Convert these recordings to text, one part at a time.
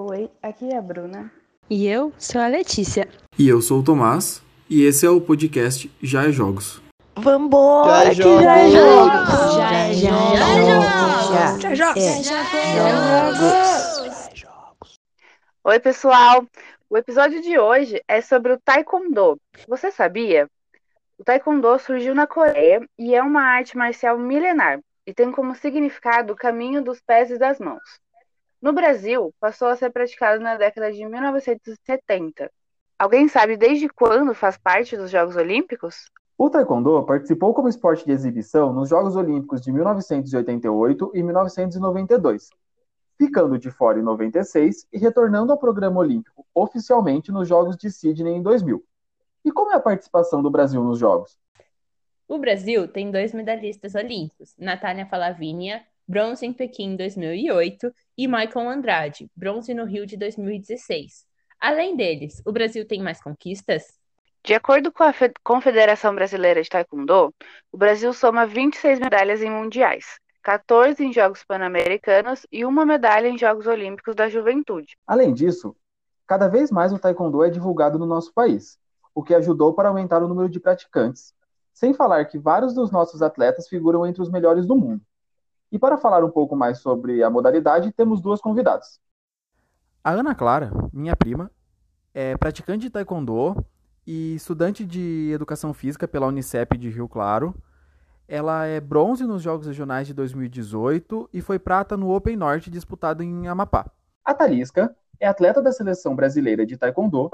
Oi, aqui é a Bruna. E eu sou a Letícia. E eu sou o Tomás, e esse é o podcast Já é Jogos. Vambora, Já é já é jogos. jogos! Já é jogos! jogos. Já é jogos! Oi, pessoal! O episódio de hoje é sobre o Taekwondo. Você sabia? O Taekwondo surgiu na Coreia e é uma arte marcial milenar e tem como significado o caminho dos pés e das mãos. No Brasil, passou a ser praticado na década de 1970. Alguém sabe desde quando faz parte dos Jogos Olímpicos? O Taekwondo participou como esporte de exibição nos Jogos Olímpicos de 1988 e 1992, ficando de fora em 96 e retornando ao programa olímpico oficialmente nos Jogos de Sydney em 2000. E como é a participação do Brasil nos Jogos? O Brasil tem dois medalhistas olímpicos, Natália Falavínia, bronze em Pequim 2008, e Michael Andrade, bronze no Rio de 2016. Além deles, o Brasil tem mais conquistas? De acordo com a Fe- Confederação Brasileira de Taekwondo, o Brasil soma 26 medalhas em mundiais, 14 em Jogos Pan-Americanos e uma medalha em Jogos Olímpicos da Juventude. Além disso, cada vez mais o Taekwondo é divulgado no nosso país, o que ajudou para aumentar o número de praticantes, sem falar que vários dos nossos atletas figuram entre os melhores do mundo. E para falar um pouco mais sobre a modalidade, temos duas convidadas. A Ana Clara, minha prima, é praticante de taekwondo e estudante de educação física pela Unicep de Rio Claro. Ela é bronze nos Jogos Regionais de 2018 e foi prata no Open Norte disputado em Amapá. A Talisca é atleta da seleção brasileira de taekwondo.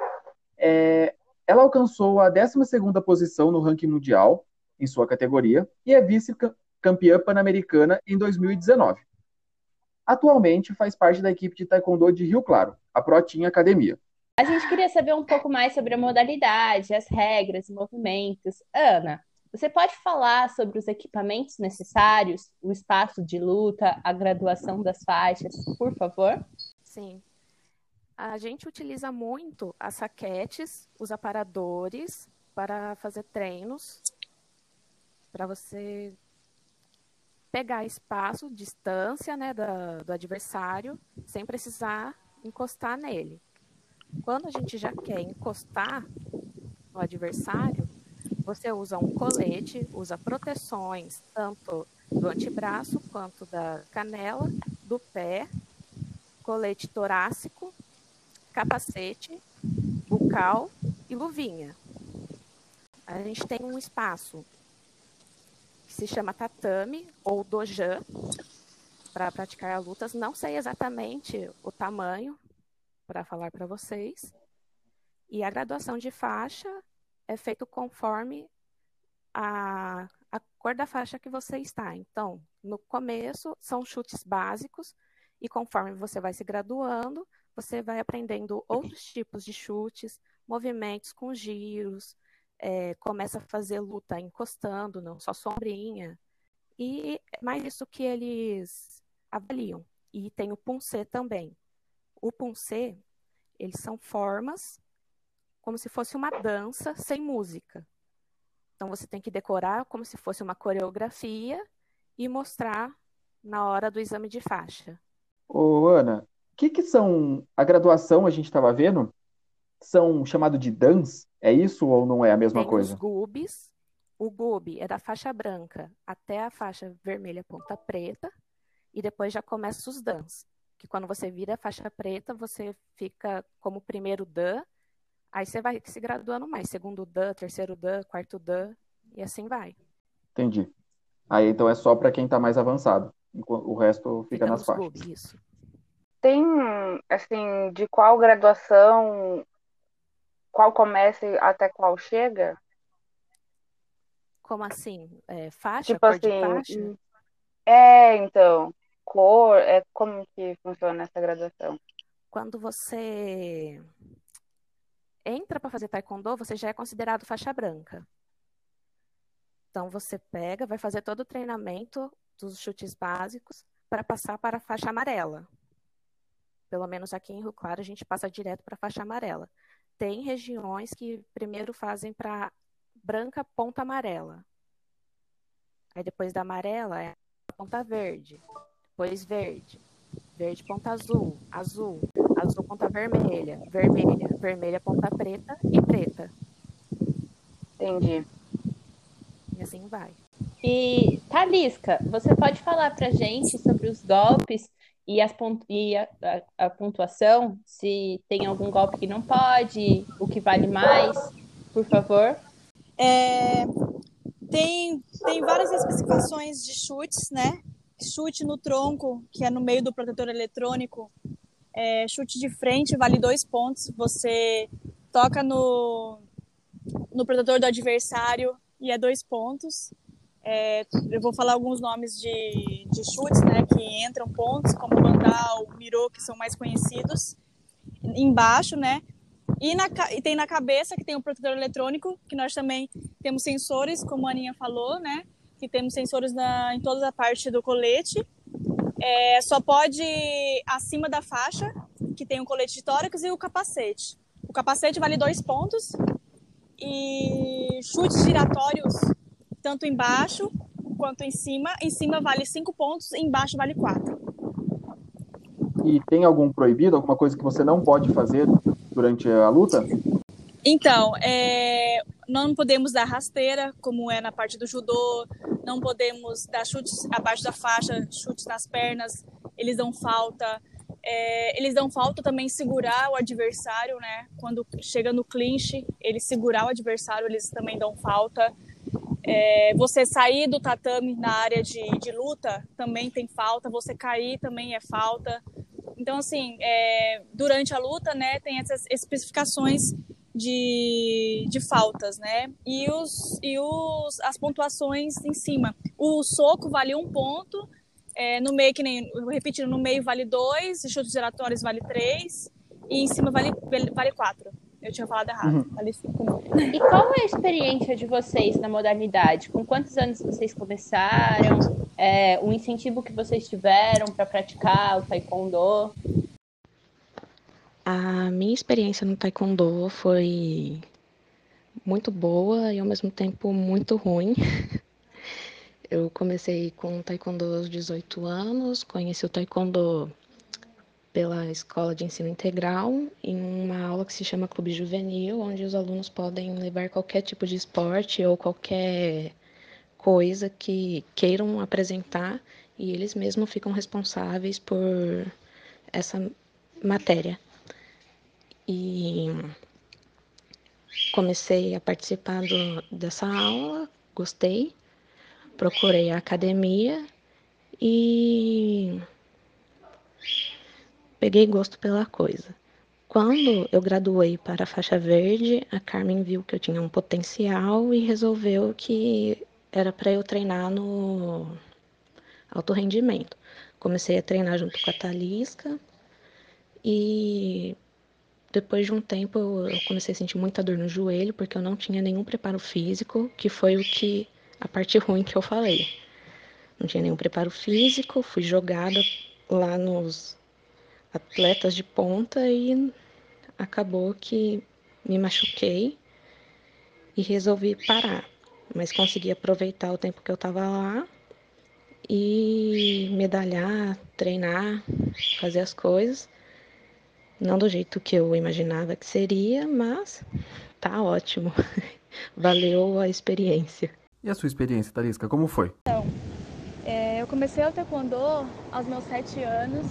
É, ela alcançou a 12ª posição no ranking mundial em sua categoria e é vice-campeã pan-americana em 2019. Atualmente faz parte da equipe de taekwondo de Rio Claro, a Protinha Academia. A gente queria saber um pouco mais sobre a modalidade, as regras e movimentos. Ana, você pode falar sobre os equipamentos necessários, o espaço de luta, a graduação das faixas, por favor? Sim. A gente utiliza muito as raquetes, os aparadores para fazer treinos, para você pegar espaço, distância né, do adversário, sem precisar encostar nele. Quando a gente já quer encostar no adversário, você usa um colete, usa proteções tanto do antebraço quanto da canela, do pé, colete torácico, capacete, bucal e luvinha. A gente tem um espaço se chama tatame ou dojan para praticar lutas. Não sei exatamente o tamanho para falar para vocês. E a graduação de faixa é feito conforme a, a cor da faixa que você está. Então, no começo são chutes básicos e conforme você vai se graduando, você vai aprendendo outros tipos de chutes, movimentos com giros, é, começa a fazer luta encostando, não só sombrinha. E é mais isso que eles avaliam. E tem o Punce também. O Punce, eles são formas como se fosse uma dança sem música. Então você tem que decorar como se fosse uma coreografia e mostrar na hora do exame de faixa. Ô, Ana, o que, que são a graduação, a gente estava vendo? São chamado de DANs? É isso ou não é a mesma Tem coisa? os GUBs. O GUB é da faixa branca até a faixa vermelha ponta preta. E depois já começa os DANs. Que quando você vira a faixa preta, você fica como primeiro Dan. Aí você vai se graduando mais. Segundo Dan, terceiro Dan, quarto Dan. E assim vai. Entendi. Aí então é só para quem está mais avançado. O resto fica Fica nas faixas. GUBs, isso. Tem, assim, de qual graduação, qual começa e até qual chega? Como assim? É, faixa? Tipo assim, faixa? hum, é, então, cor, é como que funciona essa graduação? Quando você entra para fazer taekwondo, você já é considerado faixa branca. Então você pega, vai fazer todo o treinamento dos chutes básicos para passar para a faixa amarela. Pelo menos aqui em Rio Claro a gente passa direto para a faixa amarela. Tem regiões que primeiro fazem para branca ponta amarela. Aí depois da amarela é ponta verde, depois verde, verde ponta azul, azul, azul ponta vermelha, vermelha, vermelha ponta preta e preta. Entendi. E assim vai. E, Talisca, você pode falar pra gente sobre os golpes e, as pont- e a, a- a pontuação? Se tem algum golpe que não pode, o que vale mais, por favor? É, tem, tem várias especificações de chutes, né? Chute no tronco, que é no meio do protetor eletrônico. É, chute de frente vale dois pontos. Você toca no, no protetor do adversário e é dois pontos. É, eu vou falar alguns nomes de, de chutes, né? Que entram pontos, como Vandal, Miro, que são mais conhecidos. Embaixo, né? E, na, e tem na cabeça, que tem o protetor eletrônico, que nós também temos sensores, como a Aninha falou, né? Que temos sensores na, em toda a parte do colete. É, só pode acima da faixa, que tem o colete de tórax e o capacete. O capacete vale dois pontos. E chutes giratórios, tanto embaixo quanto em cima. Em cima vale cinco pontos, embaixo vale quatro. E tem algum proibido, alguma coisa que você não pode fazer durante a luta? Então, é, não podemos dar rasteira, como é na parte do judô, não podemos dar chutes abaixo da faixa, chutes nas pernas, eles dão falta. É, eles dão falta também segurar o adversário, né? Quando chega no clinch, ele segurar o adversário, eles também dão falta. É, você sair do tatame na área de, de luta também tem falta, você cair também é falta. Então, assim, é, durante a luta, né, tem essas especificações de, de faltas, né? E, os, e os, as pontuações em cima. O soco vale um ponto, é, no meio, que nem, repetindo, no meio vale dois, chutes giratórios vale três, e em cima vale, vale quatro. Eu tinha falado errado, Uhum. vale cinco não. E qual é a experiência de vocês na modalidade? Com quantos anos vocês começaram? É, o incentivo que vocês tiveram para praticar o taekwondo? A minha experiência no taekwondo foi muito boa e ao mesmo tempo muito ruim. Eu comecei com taekwondo aos 18 anos, conheci o taekwondo pela escola de ensino integral, em uma aula que se chama Clube Juvenil, onde os alunos podem levar qualquer tipo de esporte ou qualquer coisa que queiram apresentar e eles mesmos ficam responsáveis por essa matéria. E comecei a participar do, dessa aula, gostei, procurei a academia e peguei gosto pela coisa. Quando eu graduei para a faixa verde, a Carmen viu que eu tinha um potencial e resolveu que era para eu treinar no alto rendimento. Comecei a treinar junto com a Talisca e depois de um tempo eu comecei a sentir muita dor no joelho porque eu não tinha nenhum preparo físico, que foi o que a parte ruim que eu falei. Não tinha nenhum preparo físico, fui jogada lá nos atletas de ponta e acabou que me machuquei e resolvi parar. Mas consegui aproveitar o tempo que eu estava lá e medalhar, treinar, fazer as coisas. Não do jeito que eu imaginava que seria, mas tá ótimo. Valeu a experiência. E a sua experiência, Talisca, como foi? É, eu comecei o taekwondo aos meus sete anos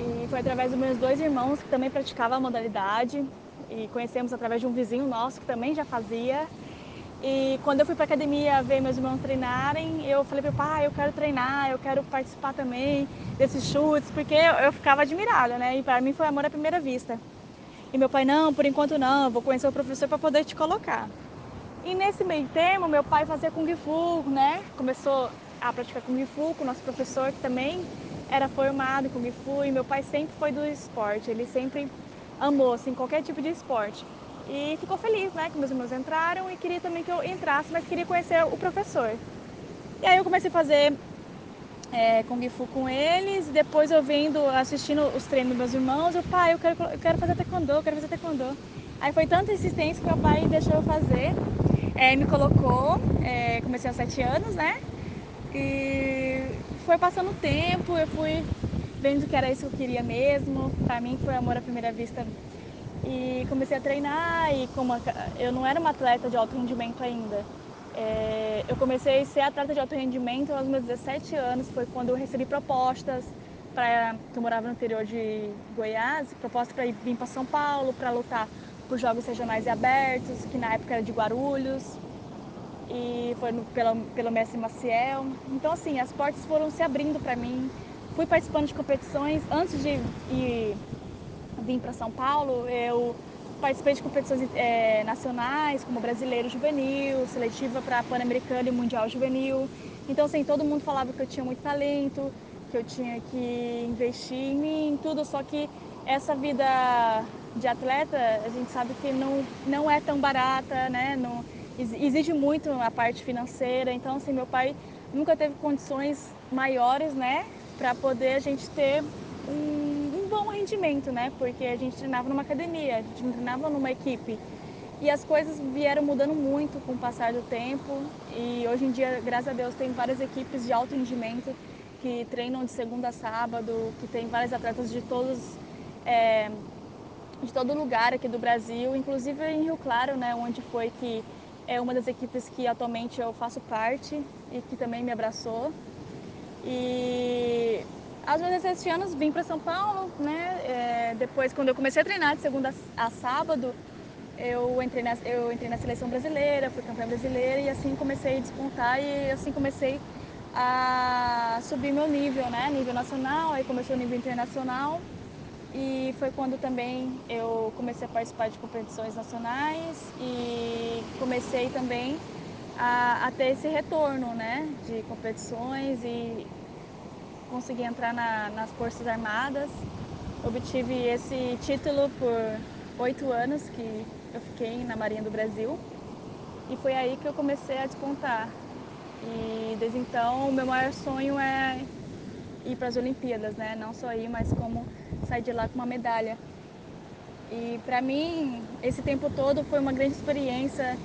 e foi através dos meus dois irmãos que também praticavam a modalidade e conhecemos através de um vizinho nosso que também já fazia. E quando eu fui para academia ver meus irmãos treinarem, eu falei para o pai, eu quero treinar, eu quero participar também desses chutes, porque eu, eu ficava admirada, né? E para mim foi amor à primeira vista. E meu pai, não, por enquanto não, vou conhecer o professor para poder te colocar. E nesse meio termo, meu pai fazia Kung Fu, né? Começou a praticar Kung Fu com o nosso professor, que também era formado em Kung Fu. E meu pai sempre foi do esporte, ele sempre amou, assim, qualquer tipo de esporte. E ficou feliz, né? Que meus irmãos entraram e queria também que eu entrasse, mas queria conhecer o professor. E aí eu comecei a fazer é, Kung Fu com eles, e depois eu vendo, assistindo os treinos dos meus irmãos, eu, pai, eu quero, eu quero fazer taekwondo, eu quero fazer taekwondo. Aí foi tanta insistência que meu pai deixou eu fazer, é, me colocou, é, comecei aos sete anos, né? E foi passando o tempo, eu fui vendo que era isso que eu queria mesmo. Para mim foi amor à primeira vista. E comecei a treinar e como eu não era uma atleta de alto rendimento ainda. É, eu comecei a ser atleta de alto rendimento aos meus 17 anos, foi quando eu recebi propostas para que eu morava no interior de Goiás, propostas para vir para São Paulo para lutar por jogos regionais e abertos, que na época era de Guarulhos, e foi no, pelo, Mestre Maciel. Então, assim, as portas foram se abrindo para mim. Fui participando de competições. Antes de ir, vir para São Paulo, eu participei de competições é, nacionais, como Brasileiro Juvenil, seletiva para Pan-Americano e Mundial Juvenil. Então, assim, todo mundo falava que eu tinha muito talento, que eu tinha que investir em mim, tudo, só que essa vida de atleta, a gente sabe que não, não é tão barata, né? Não, exige muito a parte financeira. Então, assim, meu pai nunca teve condições maiores, né, para poder a gente ter um, um, bom rendimento, né? Porque a gente treinava numa academia, a gente treinava numa equipe. E as coisas vieram mudando muito com o passar do tempo. E hoje em dia, graças a Deus, tem várias equipes de alto rendimento que treinam de segunda a sábado, que tem vários atletas de todos é, de todo lugar aqui do Brasil, inclusive em Rio Claro, né, onde foi que é uma das equipes que atualmente eu faço parte e que também me abraçou. E aos meus 17 anos vim para São Paulo, né? É, depois, quando eu comecei a treinar de segunda a sábado, eu entrei, na, eu entrei na seleção brasileira, fui campeã brasileira e assim comecei a despontar e assim comecei a subir meu nível, né? Nível nacional, aí começou o nível internacional e foi quando também eu comecei a participar de competições nacionais e comecei também a, a ter esse retorno né, de competições e consegui entrar na, nas Forças Armadas. Obtive esse título por oito anos que eu fiquei na Marinha do Brasil e foi aí que eu comecei a despontar. E desde então o meu maior sonho é ir para as Olimpíadas, né? Não só ir, mas como sair de lá com uma medalha. E para mim, esse tempo todo foi uma grande experiência,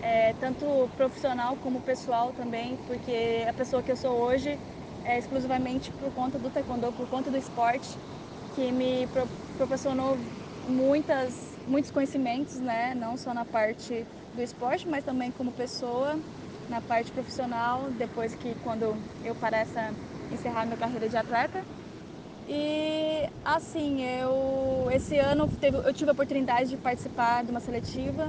é, tanto profissional como pessoal também, porque a pessoa que eu sou hoje é exclusivamente por conta do taekwondo, por conta do esporte, que me pro proporcionou muitas, muitos conhecimentos, né? não só na parte do esporte, mas também como pessoa, na parte profissional, depois que quando eu parar essa, encerrar minha carreira de atleta. E assim, eu esse ano teve, eu tive a oportunidade de participar de uma seletiva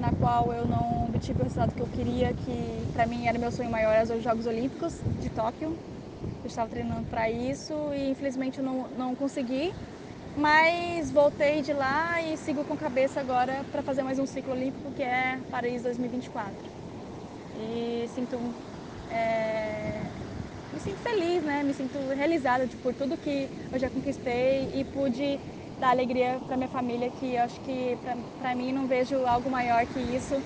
na qual eu não obtive o resultado que eu queria, que para mim era meu sonho maior, era os Jogos Olímpicos de Tóquio. Eu estava treinando para isso e infelizmente eu não, não consegui, mas voltei de lá e sigo com cabeça agora para fazer mais um ciclo olímpico que é Paris 2024. E sinto é, me sinto feliz, né? Me sinto realizada tipo, por tudo que eu já conquistei e pude dar alegria para minha família, que eu acho que para mim não vejo algo maior que isso.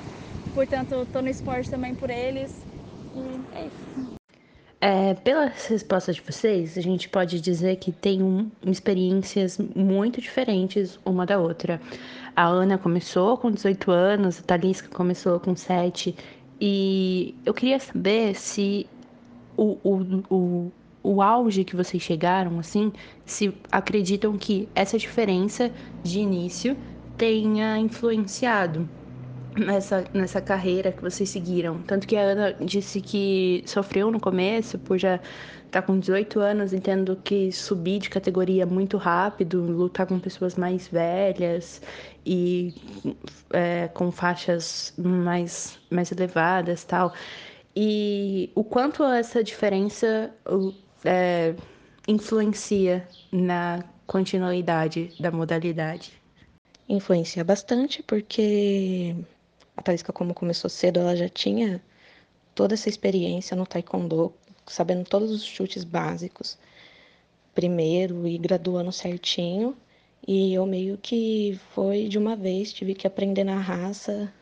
Portanto, estou no esporte também por eles. E é isso. É, pelas respostas de vocês, a gente pode dizer que tem um, experiências muito diferentes uma da outra. A Ana começou com 18 anos, a Talisca começou com 7. E eu queria saber se o, o, o, o auge que vocês chegaram, assim, se acreditam que essa diferença de início tenha influenciado nessa, nessa carreira que vocês seguiram. Tanto que a Ana disse que sofreu no começo por já estar tá com 18 anos e tendo que subir de categoria muito rápido, lutar com pessoas mais velhas e é, com faixas mais, mais elevadas tal e o quanto essa diferença é, influencia na continuidade da modalidade? Influencia bastante, porque a Talisca, como começou cedo, ela já tinha toda essa experiência no taekwondo, sabendo todos os chutes básicos, primeiro e graduando certinho. E eu meio que foi de uma vez, tive que aprender na raça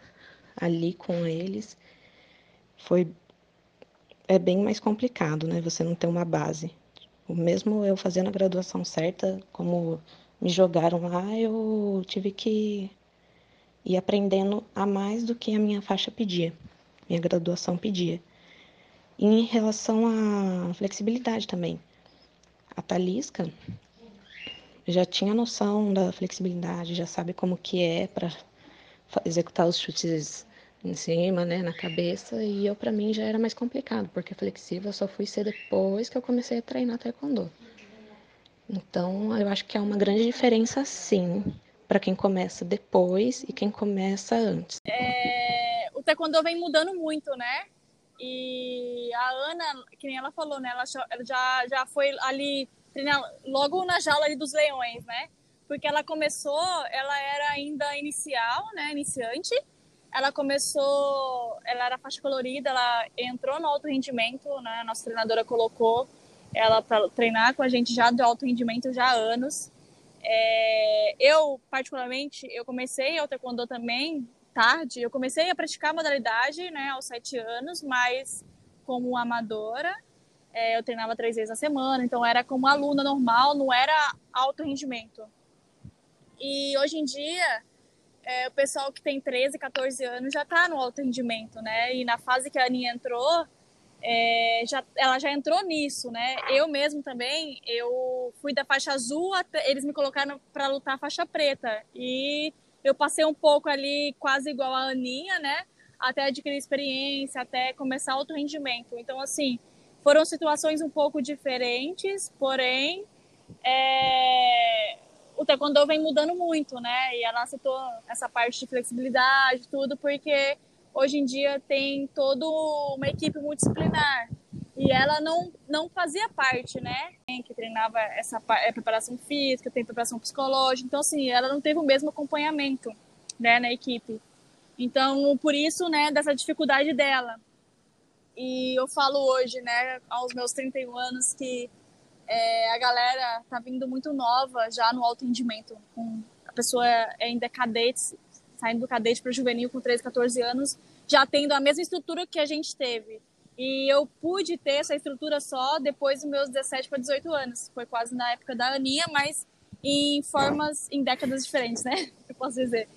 ali com eles. Foi é bem mais complicado, né? Você não ter uma base. Mesmo eu fazendo a graduação certa, como me jogaram lá, eu tive que ir aprendendo a mais do que a minha faixa pedia, minha graduação pedia. E em relação à flexibilidade também. A Talisca já tinha noção da flexibilidade, já sabe como que é para executar os chutes em cima, né, na cabeça, e eu para mim já era mais complicado, porque flexível eu só fui ser depois que eu comecei a treinar taekwondo. Então, eu acho que há uma grande diferença sim, para quem começa depois e quem começa antes. É, o taekwondo vem mudando muito, né? E a Ana, que nem ela falou, né? Ela já, já foi ali treinar logo na jaula ali dos leões, né? Porque ela começou, ela era ainda inicial, né? Iniciante. Ela começou, ela era faixa colorida, ela entrou no alto rendimento, né? A nossa treinadora colocou ela para treinar com a gente já de alto rendimento já há anos. É, eu, particularmente, eu comecei o taekwondo também tarde. Eu comecei a praticar a modalidade né, aos sete anos, mas como amadora. É, eu treinava três vezes a semana, então era como aluna normal, não era alto rendimento. E hoje em dia, é, o pessoal que tem 13, 14 anos já está no alto rendimento, né? E na fase que a Aninha entrou, é, já, ela já entrou nisso, né? Eu mesmo também, eu fui da faixa azul, até, eles me colocaram para lutar faixa preta. E eu passei um pouco ali quase igual a Aninha, né? Até adquirir experiência, até começar alto rendimento. Então, assim, foram situações um pouco diferentes, porém, é... o taekwondo vem mudando muito, né? E ela citou essa parte de flexibilidade, tudo, porque hoje em dia tem toda uma equipe multidisciplinar e ela não, não fazia parte, né? Que treinava essa é, preparação física, tem preparação psicológica. Então, assim, ela não teve o mesmo acompanhamento, né, na equipe. Então, por isso, né, dessa dificuldade dela. E eu falo hoje, né, aos meus 31 anos, que é, a galera tá vindo muito nova já no alto rendimento. Com, a pessoa é ainda cadete, saindo do cadete para juvenil com 13, 14 anos, já tendo a mesma estrutura que a gente teve e eu pude ter essa estrutura só depois dos meus 17 para 18 anos. Foi quase na época da Aninha, mas em formas, em décadas diferentes, né? Eu posso dizer.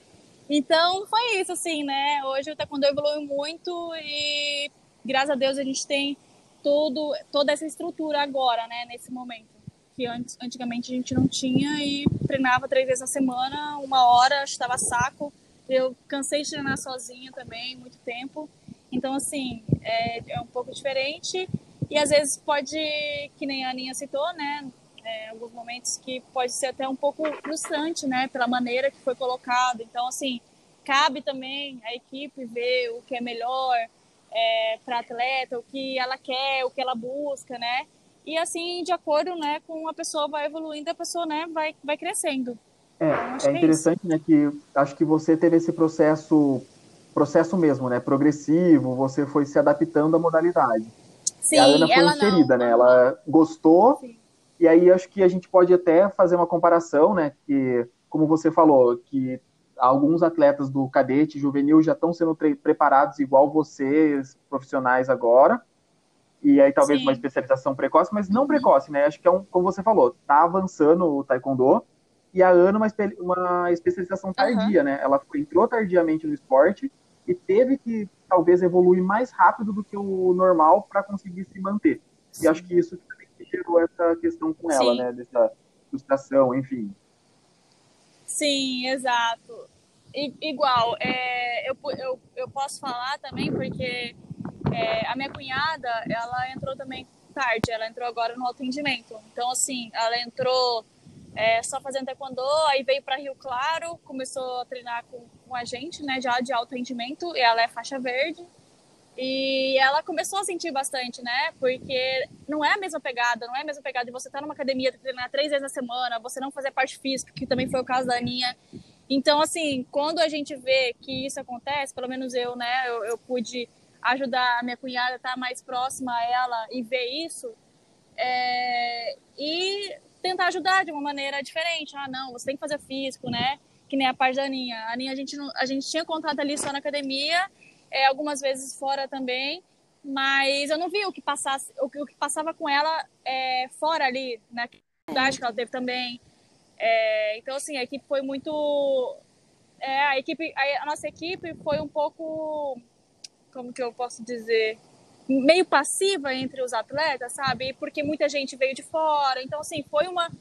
Então, foi isso, assim, né? Hoje o taekwondo evoluiu muito e, graças a Deus, a gente tem toda essa estrutura agora, né? Nesse momento. Que antes, antigamente a gente não tinha e treinava três vezes na semana, uma hora, estava saco. Eu cansei de treinar sozinha também, muito tempo. Então, assim, é, é um pouco diferente e às vezes pode, que nem a Aninha citou, né? É, alguns momentos que pode ser até um pouco frustrante, né? Pela maneira que foi colocado. Então, assim, cabe também a equipe ver o que é melhor é, para atleta, o que ela quer, o que ela busca, né? E assim, de acordo, né, com a pessoa vai evoluindo, a pessoa, né, vai, vai crescendo. É, então, é interessante, é né, que acho que você teve esse processo processo mesmo, né? Progressivo, você foi se adaptando à modalidade. Sim, e a Ana foi inserida, não. né? Ela gostou, Sim. e aí acho que a gente pode até fazer uma comparação, né? Que, como você falou, que alguns atletas do cadete juvenil já estão sendo preparados igual vocês, profissionais agora, e aí talvez Sim. uma especialização precoce, mas não precoce, né? Acho que é um, como você falou, tá avançando o taekwondo, e a Ana uma, uma especialização tardia, né? Ela entrou tardiamente no esporte, e teve que talvez evoluir mais rápido do que o normal para conseguir se manter. Sim. E acho que isso também gerou essa questão com ela, Sim. né? Dessa frustração, enfim. Sim, exato. I, igual, é, eu, eu, eu posso falar também porque é, a minha cunhada, ela entrou também tarde, ela entrou agora no atendimento. Então, assim, ela entrou é, só fazendo taekwondo, aí veio para Rio Claro, começou a treinar com, com a gente, né, já de alto rendimento, e ela é faixa verde. E ela começou a sentir bastante, né? Porque não é a mesma pegada, não é a mesma pegada de você estar numa academia, treinar três vezes na semana, você não fazer parte física, que também foi o caso da Aninha. Então, assim, quando a gente vê que isso acontece, pelo menos eu, né, eu, eu pude ajudar a minha cunhada a estar mais próxima a ela e ver isso, é, e tentar ajudar de uma maneira diferente. Ah, não, você tem que fazer físico, né? Que nem a parte da Aninha. A Aninha, a gente, a gente tinha contato ali só na academia, é, algumas vezes fora também, mas eu não vi o que, passasse, o que, o que passava com ela é, fora ali, na atividade que ela teve também. É, então, assim, a equipe foi muito... É, a, equipe, a, a nossa equipe foi um pouco... Como que eu posso dizer? meio passiva entre os atletas, sabe? Porque muita gente veio de fora. Então, assim, foi uma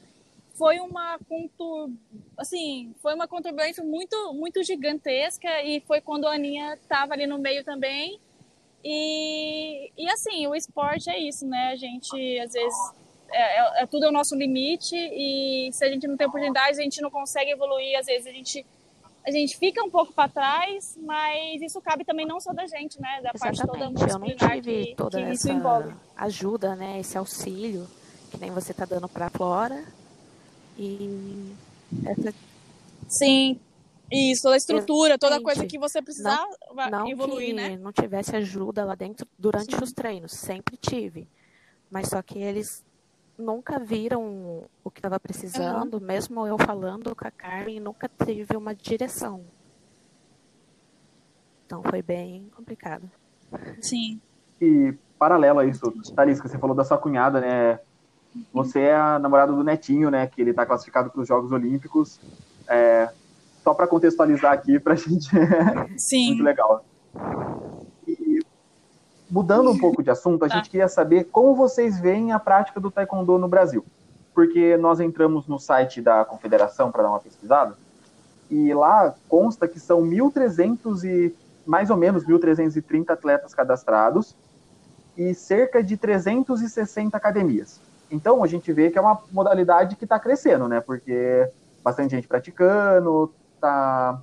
foi uma contur... assim, foi uma conturbância muito muito gigantesca e foi quando a Aninha estava ali no meio também. E, e assim, o esporte é isso, né? A gente às vezes é, é, é tudo é o nosso limite e se a gente não tem oportunidade, a gente não consegue evoluir, às vezes a gente a gente fica um pouco para trás, mas isso cabe também não só da gente, né? Da Exatamente. parte toda Eu não multidisciplinar tive que, toda que isso essa envolve. ajuda, né? Esse auxílio que nem você tá dando para a Flora. E essa Sim, isso, toda a estrutura, toda coisa Exatamente. que você precisar vai não evoluir, que né? não tivesse ajuda lá dentro durante os treinos, sempre tive. Mas só que eles nunca viram o que estava precisando, mesmo eu falando com a Carmen, nunca teve uma direção. Então foi bem complicado. Sim. E paralelo a isso, Tharisca, você falou da sua cunhada, né? Você é a namorada do Netinho, né? Que ele está classificado para os Jogos Olímpicos. É, só para contextualizar aqui, para a gente é Sim. muito legal. E, mudando um pouco de assunto, a Tá. gente queria saber como vocês veem a prática do Taekwondo no Brasil. Porque nós entramos no site da Confederação para dar uma pesquisada, e lá consta que são 1.300 e mais ou menos 1.330 atletas cadastrados e cerca de 360 academias. Então a gente vê que é uma modalidade que está crescendo, né? Porque bastante gente praticando, está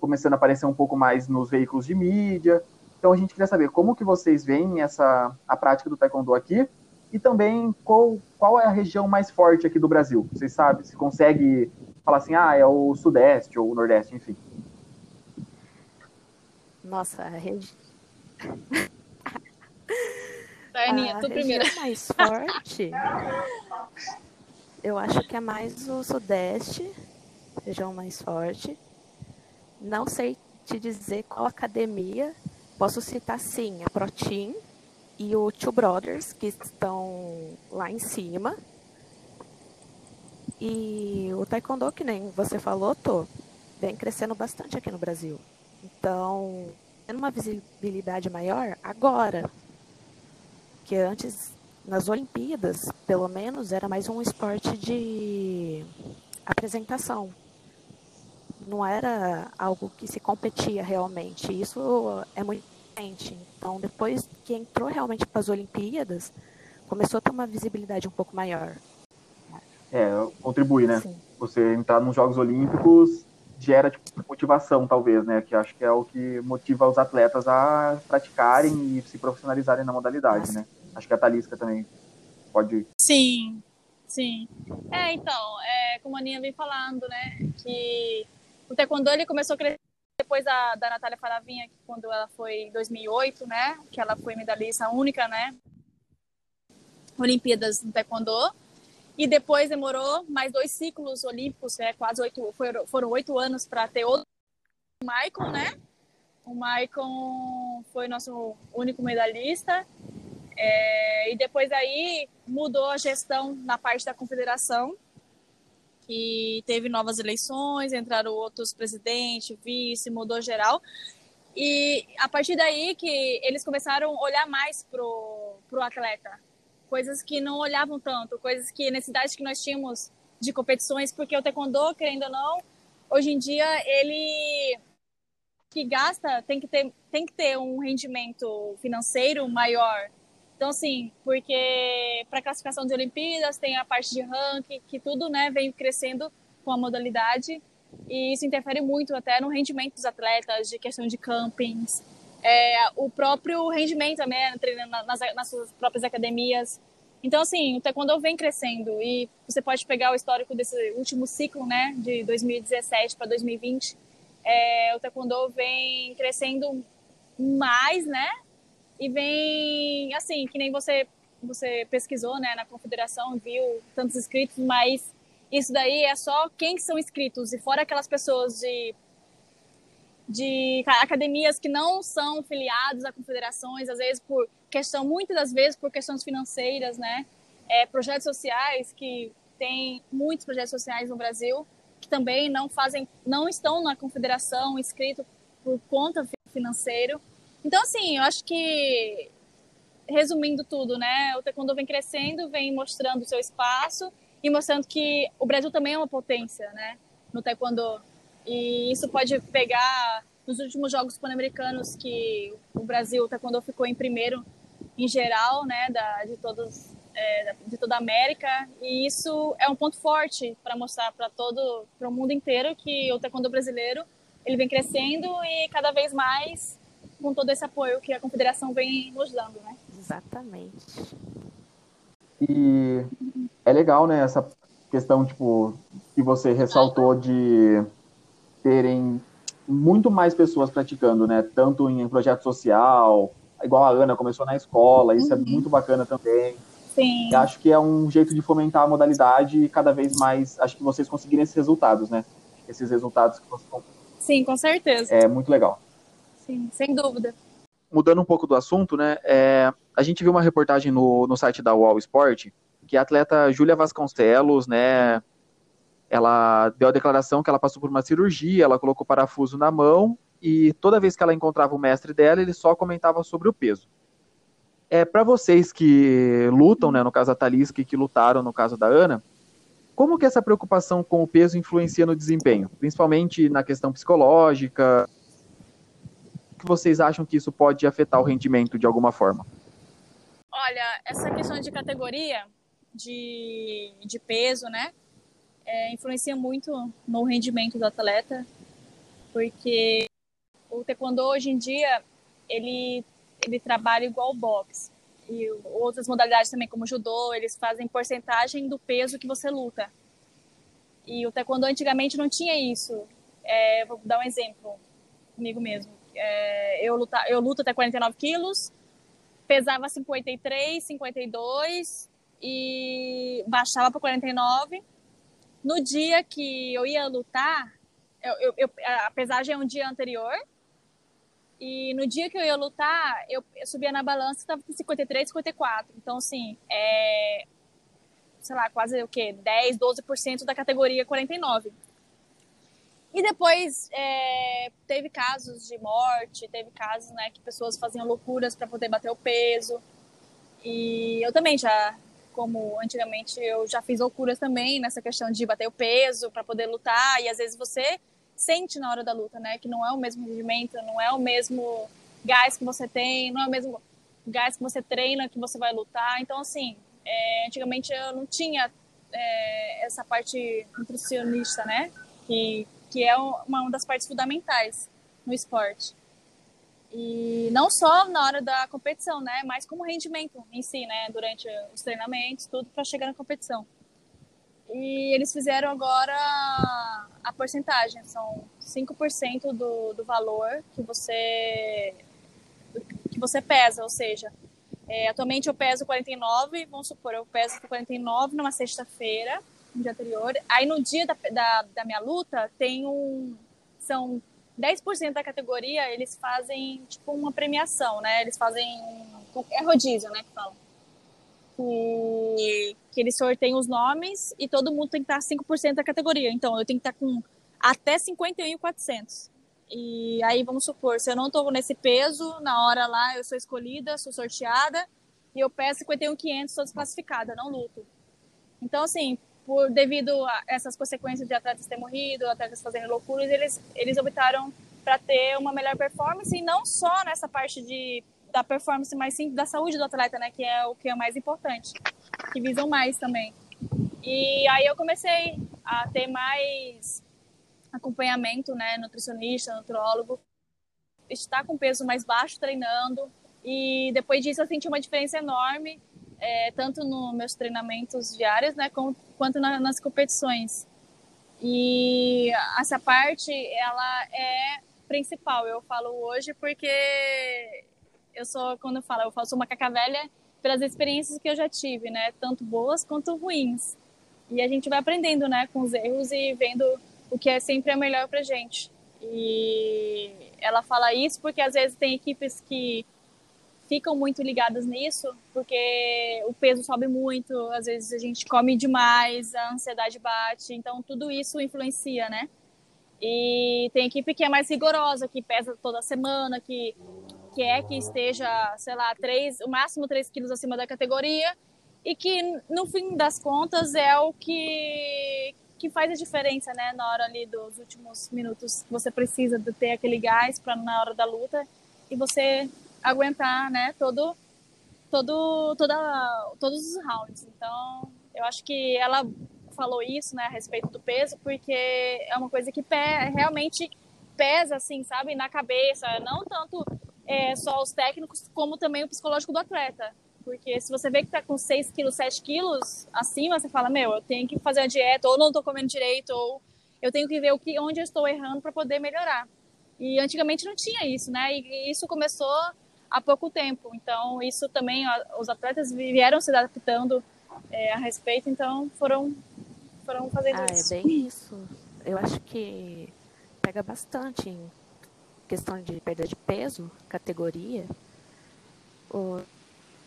começando a aparecer um pouco mais nos veículos de mídia. Então a gente queria saber como que vocês veem essa a prática do taekwondo aqui e também qual, qual é a região mais forte aqui do Brasil. Vocês sabem, se consegue falar assim, ah, é o sudeste ou o nordeste, enfim. Nossa, a rede. Vai, Aninha, a tu região primeiro. mais forte, eu acho que é mais o sudeste, região mais forte. Não sei te dizer qual academia. Posso citar sim a Protein e o Two Brothers, que estão lá em cima. E o Taekwondo, que nem você falou, Tô, vem crescendo bastante aqui no Brasil. Então, tendo uma visibilidade maior agora. Que antes, nas Olimpíadas, pelo menos, era mais um esporte de apresentação. Não era algo que se competia realmente. Isso é muito diferente. Então, depois que entrou realmente para as Olimpíadas, começou a ter uma visibilidade um pouco maior. É, contribui, né? Sim. Você entrar nos Jogos Olímpicos gera tipo, motivação, talvez, né? Que acho que é o que motiva os atletas a praticarem e se profissionalizarem na modalidade, né? Acho que a Talisca também pode. Sim, sim. É, então, é, como a Aninha vem falando, né, que o taekwondo ele começou a crescer depois da, da Natália Faravinha, quando ela foi em 2008, né, que ela foi medalhista única, né, Olimpíadas no taekwondo. E depois demorou mais dois ciclos olímpicos, né, quase oito, foram, foram oito anos para ter outro Michael, né? O Michael foi nosso único medalhista. É, e depois aí mudou a gestão na parte da confederação, que teve novas eleições, entraram outros presidente, vice, mudou geral. E a partir daí que eles começaram a olhar mais pro, pro atleta, coisas que não olhavam tanto, coisas que necessidades que nós tínhamos de competições, porque o taekwondo, querendo ou não, hoje em dia ele que gasta tem que ter tem que ter um rendimento financeiro maior. Então, assim, porque para classificação de Olimpíadas tem a parte de ranking, que tudo né, vem crescendo com a modalidade, e isso interfere muito até no rendimento dos atletas, de questão de campings, é, o próprio rendimento né, treinando nas, nas suas próprias academias. Então, assim, o taekwondo vem crescendo, e você pode pegar o histórico desse último ciclo, né, de 2017 para 2020, é, o taekwondo vem crescendo mais, né, e vem assim que nem você você pesquisou né na confederação viu tantos inscritos mas isso daí é só quem são inscritos. E fora aquelas pessoas de de academias que não são filiados a confederações às vezes por questão muitas das vezes por questões financeiras né. É, projetos sociais que tem muitos projetos sociais no Brasil que também não fazem não estão na confederação inscrito por conta financeiro então, assim, eu acho que resumindo tudo, né? O taekwondo vem crescendo, vem mostrando o seu espaço e mostrando que o Brasil também é uma potência, né? No taekwondo. E isso pode pegar nos últimos Jogos Pan-Americanos que o Brasil, o taekwondo ficou em primeiro em geral, né, da, de todos é, de toda a América e isso é um ponto forte para mostrar para todo para o mundo inteiro que o taekwondo brasileiro ele vem crescendo e cada vez mais com todo esse apoio que a confederação vem nos dando, né? Exatamente. E é legal, né, essa questão, tipo, que você ressaltou de terem muito mais pessoas praticando, né, tanto em projeto social, igual a Ana começou na escola, isso uhum. é muito bacana também. Sim. Eu acho que é um jeito de fomentar a modalidade e cada vez mais, acho que vocês conseguirem esses resultados, né? Esses resultados que vocês Sim, com certeza. É muito legal. Sim, sem dúvida. Mudando um pouco do assunto, né? É, a gente viu uma reportagem no, no site da UOL Sport que a atleta Júlia Vasconcelos, né? Ela deu a declaração que ela passou por uma cirurgia, ela colocou parafuso na mão e toda vez que ela encontrava o mestre dela, ele só comentava sobre o peso. É para vocês que lutam, né, no caso da Talisca e que lutaram no caso da Ana, como que essa preocupação com o peso influencia no desempenho, principalmente na questão psicológica? Que vocês acham que isso pode afetar o rendimento de alguma forma? Olha, essa questão de categoria de, de peso, né, é, influencia muito no rendimento do atleta, porque o taekwondo hoje em dia ele ele trabalha igual boxe e outras modalidades também, como judô, eles fazem porcentagem do peso que você luta. E o taekwondo antigamente não tinha isso. É, vou dar um exemplo comigo mesmo. É, eu, luta, eu luto até 49 quilos, pesava 53, 52 e baixava para 49. No dia que eu ia lutar, eu, eu, eu, a pesagem é um dia anterior, e no dia que eu ia lutar, eu, eu subia na balança e estava com 53, 54. Então, assim, é, sei lá, quase o quê? 10, 12% da categoria 49. E depois é, teve casos de morte, teve casos né, que pessoas faziam loucuras para poder bater o peso. E eu também já, como antigamente, eu já fiz loucuras também nessa questão de bater o peso para poder lutar. E às vezes você sente na hora da luta, né? Que não é o mesmo rendimento, não é o mesmo gás que você tem, não é o mesmo gás que você treina que você vai lutar. Então, assim, é, antigamente eu não tinha é, essa parte nutricionista, né? Que, que é uma das partes fundamentais no esporte. E não só na hora da competição, né? Mas como rendimento em si, né? Durante os treinamentos, tudo para chegar na competição. E eles fizeram agora a porcentagem, são 5% do, do valor que você que você pesa, ou seja, é, atualmente eu peso 49, vamos supor, eu peso 49 numa sexta-feira, no dia anterior, aí no dia da, da, da minha luta tem um, são 10% da categoria, eles fazem tipo uma premiação, né, eles fazem, é rodízio, né, que falam que, que eles sorteiam os nomes e todo mundo tem que estar 5% da categoria. Então, eu tenho que estar com até 51,400. E aí, vamos supor, se eu não estou nesse peso, na hora lá eu sou escolhida, sou sorteada, e eu peço 51,500, sou desclassificada, não luto. Então, assim, por devido a essas consequências de atletas terem morrido, atletas fazendo loucuras, eles, eles optaram para ter uma melhor performance, e não só nessa parte de da performance, mas sim da saúde do atleta, né? Que é o que é mais importante, que visam mais também. E aí eu comecei a ter mais acompanhamento, né? Nutricionista, nutrólogo, estar com peso mais baixo treinando. E depois disso eu senti uma diferença enorme, é, tanto nos meus treinamentos diários, né? Quanto na, nas competições. E essa parte, ela é principal, eu falo hoje, porque eu sou, quando eu falo, eu sou uma caca velha pelas experiências que eu já tive, né? Tanto boas quanto ruins. E a gente vai aprendendo, né, com os erros e vendo o que é sempre é melhor pra gente. E ela fala isso porque às vezes tem equipes que ficam muito ligadas nisso, porque o peso sobe muito, às vezes a gente come demais, a ansiedade bate, então tudo isso influencia, né? E tem equipe que é mais rigorosa, que pesa toda semana, que quer que esteja, sei lá, três, o máximo 3 quilos acima da categoria e que no fim das contas é o que que faz a diferença, né, na hora ali dos últimos minutos, você precisa de ter aquele gás para na hora da luta e você aguentar, né, todo todo toda todos os rounds. Então, eu acho que ela falou isso, né, a respeito do peso, porque é uma coisa que realmente pesa, assim, sabe, na cabeça, não tanto é, só os técnicos, como também o psicológico do atleta. Porque se você vê que tá com 6 quilos, 7 quilos acima, você fala, meu, eu tenho que fazer a dieta, ou não tô comendo direito, ou eu tenho que ver o que, onde eu estou errando para poder melhorar. E antigamente não tinha isso, né? E isso começou há pouco tempo. Então, isso também, os atletas vieram se adaptando é, a respeito, então foram, foram fazendo ah, isso. É bem isso. Eu acho que pega bastante em questão de perda de peso, categoria, o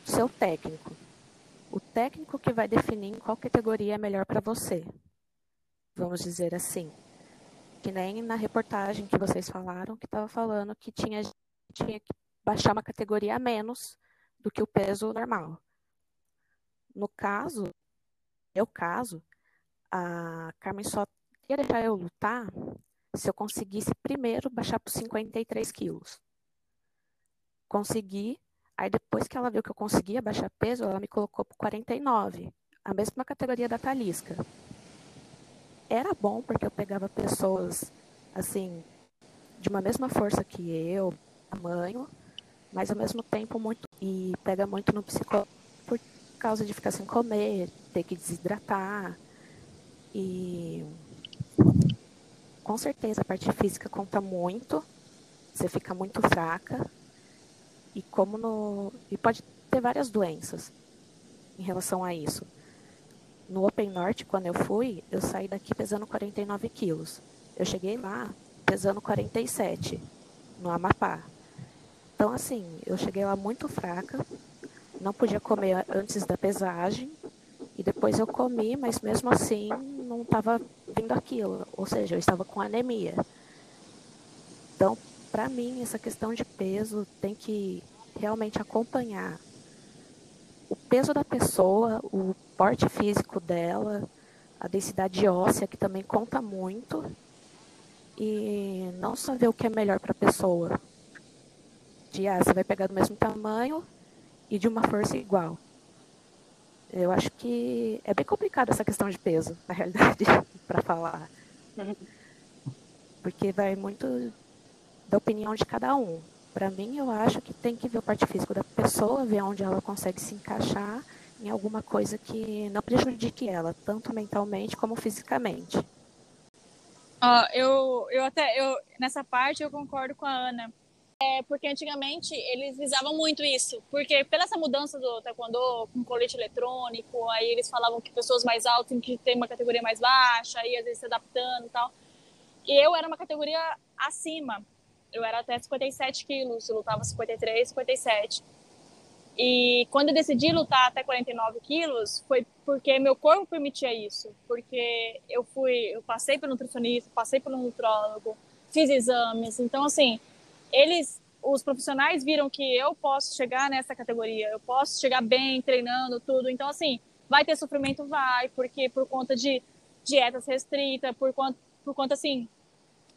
seu técnico. O técnico que vai definir qual categoria é melhor para você. Vamos dizer assim. Que nem na reportagem que vocês falaram, que estava falando que tinha, tinha que baixar uma categoria a menos do que o peso normal. No caso, meu caso, a Carmen só ia deixar eu lutar se eu conseguisse primeiro baixar para 53 quilos. Consegui, aí depois que ela viu que eu conseguia baixar peso, ela me colocou para 49, a mesma categoria da Talisca. Era bom porque eu pegava pessoas assim de uma mesma força que eu, tamanho, mas ao mesmo tempo muito e pega muito no psicológico por causa de ficar sem comer, ter que desidratar e com certeza a parte física conta muito. Você fica muito fraca. E como no. E pode ter várias doenças em relação a isso. No Open Norte, quando eu fui, eu saí daqui pesando 49 quilos. Eu cheguei lá pesando 47, no Amapá. Então, assim, eu cheguei lá muito fraca, não podia comer antes da pesagem, e depois eu comi, mas mesmo assim não estava vindo aquilo, ou seja, eu estava com anemia. Então, para mim, essa questão de peso tem que realmente acompanhar o peso da pessoa, o porte físico dela, a densidade óssea, que também conta muito, e não só ver o que é melhor para a pessoa. De, ah, você vai pegar do mesmo tamanho e de uma força igual. Eu acho que é bem complicado essa questão de peso, na realidade, para falar. Porque vai muito da opinião de cada um. Para mim, eu acho que tem que ver o parte físico da pessoa, ver onde ela consegue se encaixar em alguma coisa que não prejudique ela, tanto mentalmente como fisicamente. Eu, eu até, eu, nessa parte eu concordo com a Ana. É porque antigamente eles visavam muito isso, porque pela essa mudança do taekwondo com colete eletrônico, aí eles falavam que pessoas mais altas têm que ter uma categoria mais baixa, aí às vezes se adaptando e tal. E eu era uma categoria acima, eu era até 57 quilos, eu lutava 53, 57. E quando eu decidi lutar até 49 quilos, foi porque meu corpo permitia isso, porque eu fui, eu passei pelo nutricionista, passei pelo nutrólogo, fiz exames, então assim eles, os profissionais viram que eu posso chegar nessa categoria, eu posso chegar bem treinando tudo. Então, assim, vai ter sofrimento? Vai, porque por conta de dietas restritas, por conta, por conta, assim,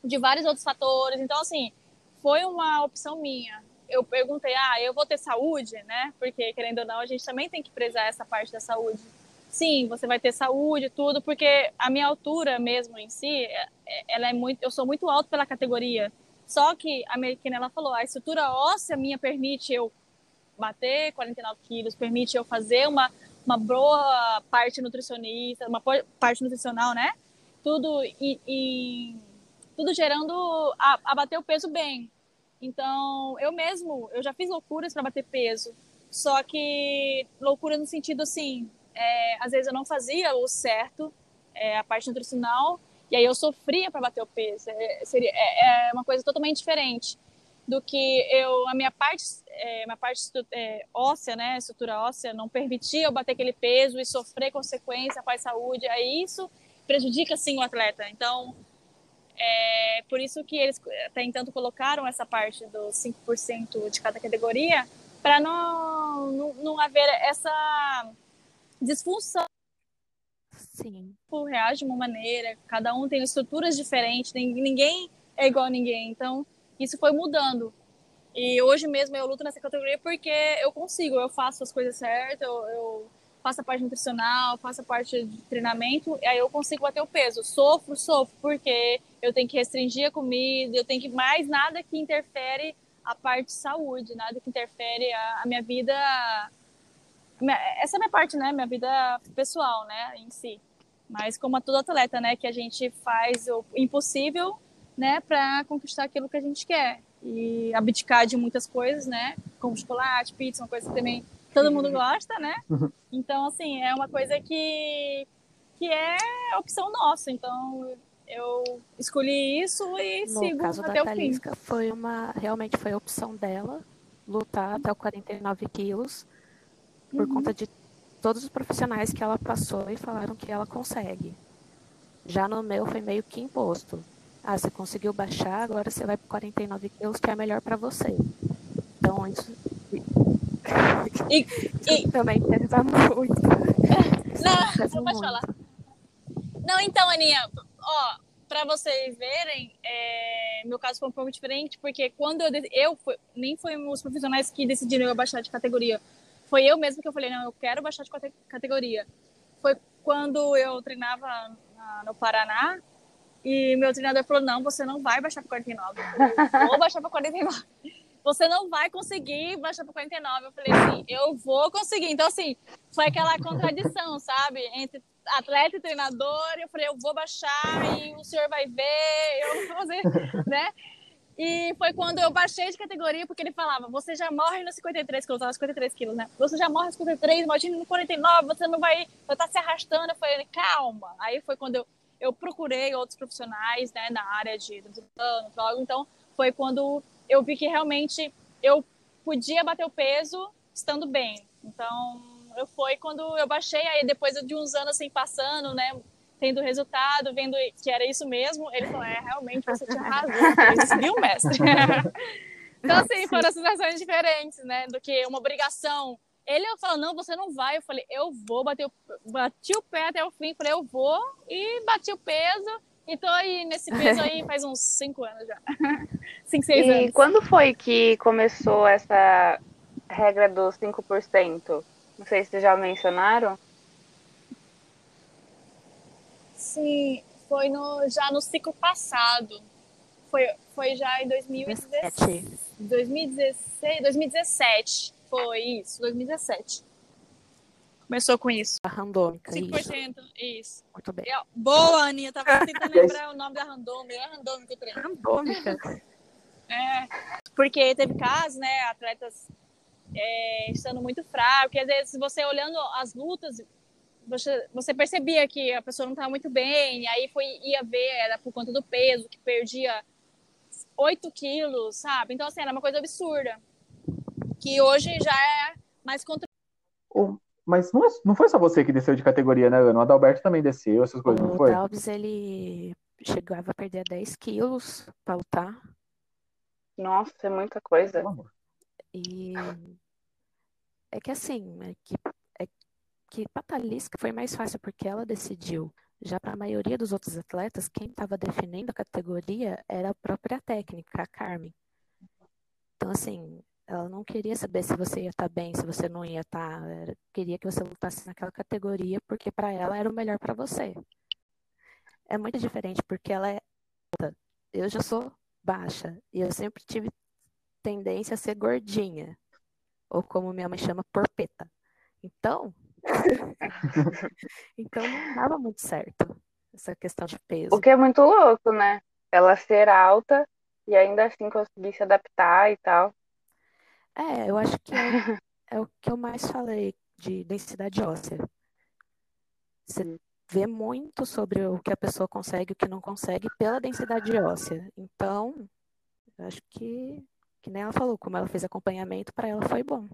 de vários outros fatores. Então, assim, foi uma opção minha. Eu perguntei, ah, eu vou ter saúde, né? Porque, querendo ou não, a gente também tem que prezar essa parte da saúde. Sim, você vai ter saúde, tudo, porque a minha altura mesmo em si, é, é, ela é muito, eu sou muito alto pela categoria. Só que a americana ela falou, a estrutura óssea minha permite eu bater 49 quilos, permite eu fazer uma, uma boa parte nutricionista, uma parte nutricional, né? Tudo e, e tudo gerando a, a, bater o peso bem. Então, eu mesmo, eu já fiz loucuras para bater peso, só que loucura no sentido assim, é, às vezes eu não fazia o certo, é, a parte nutricional, e aí eu sofria para bater o peso. É, seria, é, é, uma coisa totalmente diferente do que eu a minha parte é, minha parte é, óssea né estrutura óssea não permitia eu bater aquele peso e sofrer consequência para a saúde aí isso prejudica sim o atleta então É por isso que eles até então colocaram essa parte dos 5% de cada categoria, para não, não, não haver essa disfunção. Sim. Reage de uma maneira, cada um tem estruturas diferentes, ninguém é igual a ninguém. Então, isso foi mudando. E hoje mesmo eu luto nessa categoria porque eu consigo, eu faço as coisas certas, eu, eu faço a parte nutricional, faço a parte de treinamento, e aí eu consigo bater o peso. Sofro, sofro, porque eu tenho que restringir a comida, eu tenho que mais nada que interfere a parte de saúde, nada que interfere a, a minha vida. Essa é a minha parte, né? Minha vida pessoal, né? Em si. Mas como a todo atleta, né? Que a gente faz o impossível, né? Para conquistar aquilo que a gente quer e abdicar de muitas coisas, né? Como chocolate, pizza, uma coisa que também todo mundo gosta, né? Uhum. Então, assim, é uma coisa que, que é opção nossa. Então, eu escolhi isso e no sigo caso até da o fim. Foi uma, realmente foi a opção dela lutar até o 49 quilos por Uhum. conta de todos os profissionais que ela passou e falaram que ela consegue. Já no meu foi meio que imposto. Ah, você conseguiu baixar, agora você vai para 49 quilos, que é melhor para você. Então, isso, E, isso também pesa muito. Não, Pesa não pode falar. Não, então, Aninha, ó, pra vocês verem, é, meu caso foi um pouco diferente, porque quando eu, eu fui- nem foi os profissionais que decidiram eu baixar de categoria, foi eu mesmo que eu falei, não, eu quero baixar de cate- categoria. Foi quando eu treinava na- no Paraná, e meu treinador falou, não, você não vai baixar para 49. Eu vou baixar para 49. Você não vai conseguir baixar para 49. Eu falei assim, eu vou conseguir. Então, assim, foi aquela contradição, sabe? Entre atleta e treinador. Eu falei, eu vou baixar e o senhor vai ver, eu vou fazer, né? E foi quando eu baixei de categoria, porque ele falava, você já morre no 53 quilos, eu tava 53 quilos, né? Você já morre no 53, imagina no 49, você não vai, vai estar se arrastando. Eu falei, calma. Aí foi quando eu, eu procurei outros profissionais, né, na área de nutrição. Então, foi quando eu vi que realmente eu podia bater o peso estando bem. Então, eu foi quando eu baixei, aí depois de uns anos assim passando, né, tendo resultado, vendo que era isso mesmo, ele falou, é, realmente você tinha razão, você viu, mestre? então, assim, foram sensações diferentes, né, do que uma obrigação. Ele falou, não, você não vai. Eu falei, eu vou bater o, bati o pé até o fim, falei, eu vou, e bati o peso, e tô aí nesse peso aí faz uns cinco anos já. cinco, seis E anos. quando foi que começou essa regra dos 5%? Não sei se vocês já mencionaram. Sim, foi no, já no ciclo passado. Foi, foi já em 2017. 2016, 2017. Foi isso, 2017. Começou com isso. A randômica, isso. 5%, isso. Muito bem. Eu- boa, Aninha. Tava tentando lembrar o nome da randômica. É randômica o treino. Randômica. É, porque teve casos, né, atletas é, estando muito fracos, e às vezes você olhando as lutas, você, você percebia que a pessoa não estava muito bem, e aí foi, ia ver, era por conta do peso, que perdia 8 quilos, sabe? Então, assim, era uma coisa absurda, que hoje já é mais contra... O- Mas não, é- não foi só você que desceu de categoria, né, Ana? O Adalberto também desceu, essas coisas, não O foi? Dalves, ele chegava a perder 10 quilos para lutar. Nossa, é muita coisa. E é que assim, é que, que Talisca foi mais fácil porque ela decidiu. Já para a maioria dos outros atletas, quem estava definindo a categoria era a própria técnica, a Carmen. Então, assim, ela não queria saber se você ia estar bem, se você não ia estar. Era- Queria que você lutasse naquela categoria, porque para ela era o melhor para você. É muito diferente porque ela é. Eu já sou baixa e eu sempre tive tendência a ser gordinha, ou como minha mãe chama, porpeta. Então, então não dava muito certo essa questão de peso. O que é muito louco, né? Ela ser alta e ainda assim conseguir se adaptar e tal. É, eu acho que é, é o que eu mais falei de densidade óssea. Você vê muito sobre o que a pessoa consegue e o que não consegue pela densidade óssea. Então, eu acho que, que nem ela falou, como ela fez acompanhamento, para ela foi bom.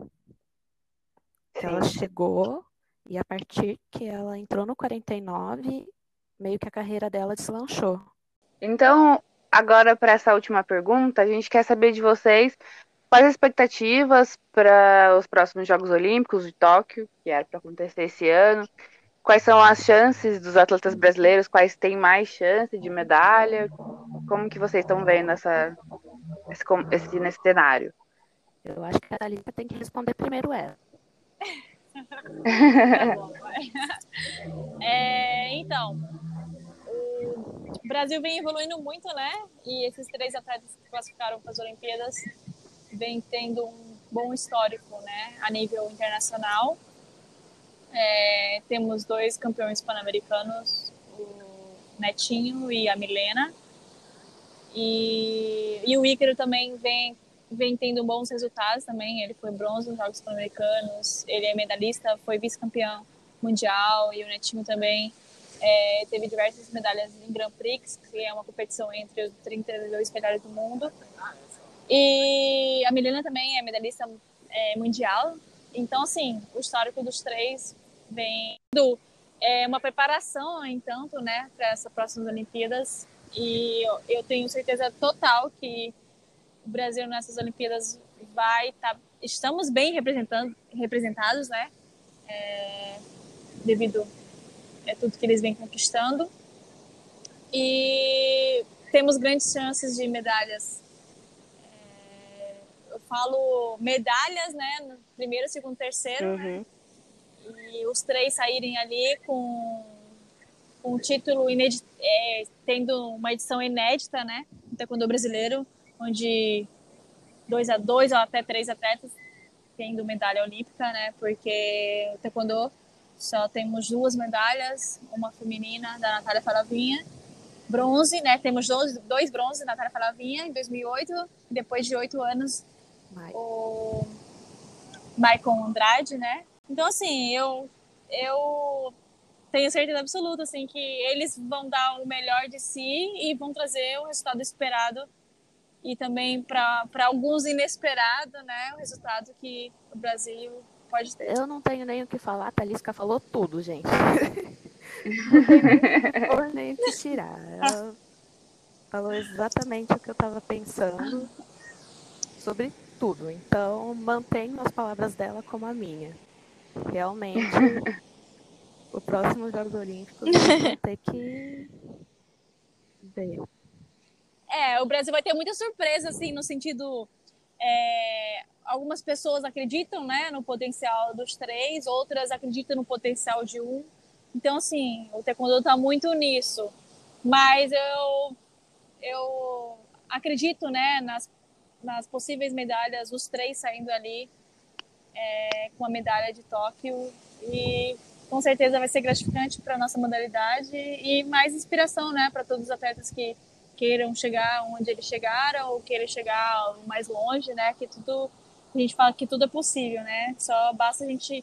Ela chegou e a partir que ela entrou no 49, meio que a carreira dela deslanchou. Então, agora para essa última pergunta, a gente quer saber de vocês quais as expectativas para os próximos Jogos Olímpicos de Tóquio, que era para acontecer esse ano. Quais são as chances dos atletas brasileiros? Quais têm mais chance de medalha? Como que vocês estão vendo essa, esse, esse nesse cenário? Eu acho que a Thalita tem que responder primeiro ela. tá é, então, o Brasil vem evoluindo muito, né? E esses três atletas que classificaram para as Olimpíadas vem tendo um bom histórico, né? A nível internacional. É, temos dois campeões pan-americanos, o Netinho e a Milena. E, e o Ícaro também vem, vem tendo bons resultados também. Ele foi bronze nos Jogos Pan-Americanos, ele é medalhista, foi vice-campeão mundial e o Netinho também é, teve diversas medalhas em Grand Prix, que é uma competição entre os 32 melhores do mundo. E a Milena também é medalhista é, mundial. Então, assim, o histórico dos três vem do é uma preparação, entanto, né, para essas próximas Olimpíadas. E eu, eu, tenho certeza total que o Brasil nessas Olimpíadas vai estar. Tá, estamos bem representando, representados, né? É, devido a tudo que eles vêm conquistando. E temos grandes chances de medalhas. É, eu falo medalhas, né? No primeiro, segundo, terceiro, né? uhum. né? e os três saírem ali com, um título inédito, é, tendo uma edição inédita, né, no taekwondo brasileiro, onde dois a dois ou até três atletas tendo medalha olímpica, né, porque o taekwondo só temos duas medalhas, uma feminina da Natália Falavinha, bronze, né, temos dois, dois bronzes da Natália Falavinha em 2008, e depois de oito anos o Michael Andrade, né, então, assim, eu, eu tenho certeza absoluta assim, que eles vão dar o melhor de si e vão trazer o resultado esperado e também para alguns inesperado, né, o resultado que o Brasil pode ter. Eu não tenho nem o que falar, a Talisca falou tudo, gente. não tenho nem o que tirar. Ela falou exatamente o que eu estava pensando sobre tudo. Então, mantenho as palavras dela como a minha. Realmente, o próximo Jogos Olímpicos vai ter que ver. É, o Brasil vai ter muita surpresa, assim, no sentido. É, algumas pessoas acreditam, né, no potencial dos três, outras acreditam no potencial de um. Então, assim, o taekwondo está muito nisso. Mas eu, eu acredito, né, nas, nas possíveis medalhas, os três saindo ali é, com a medalha de Tóquio e com certeza vai ser gratificante para a nossa modalidade e mais inspiração né, para todos os atletas que queiram chegar onde eles chegaram ou queiram chegar mais longe, né? Que tudo a gente fala que tudo é possível, né? Só basta a gente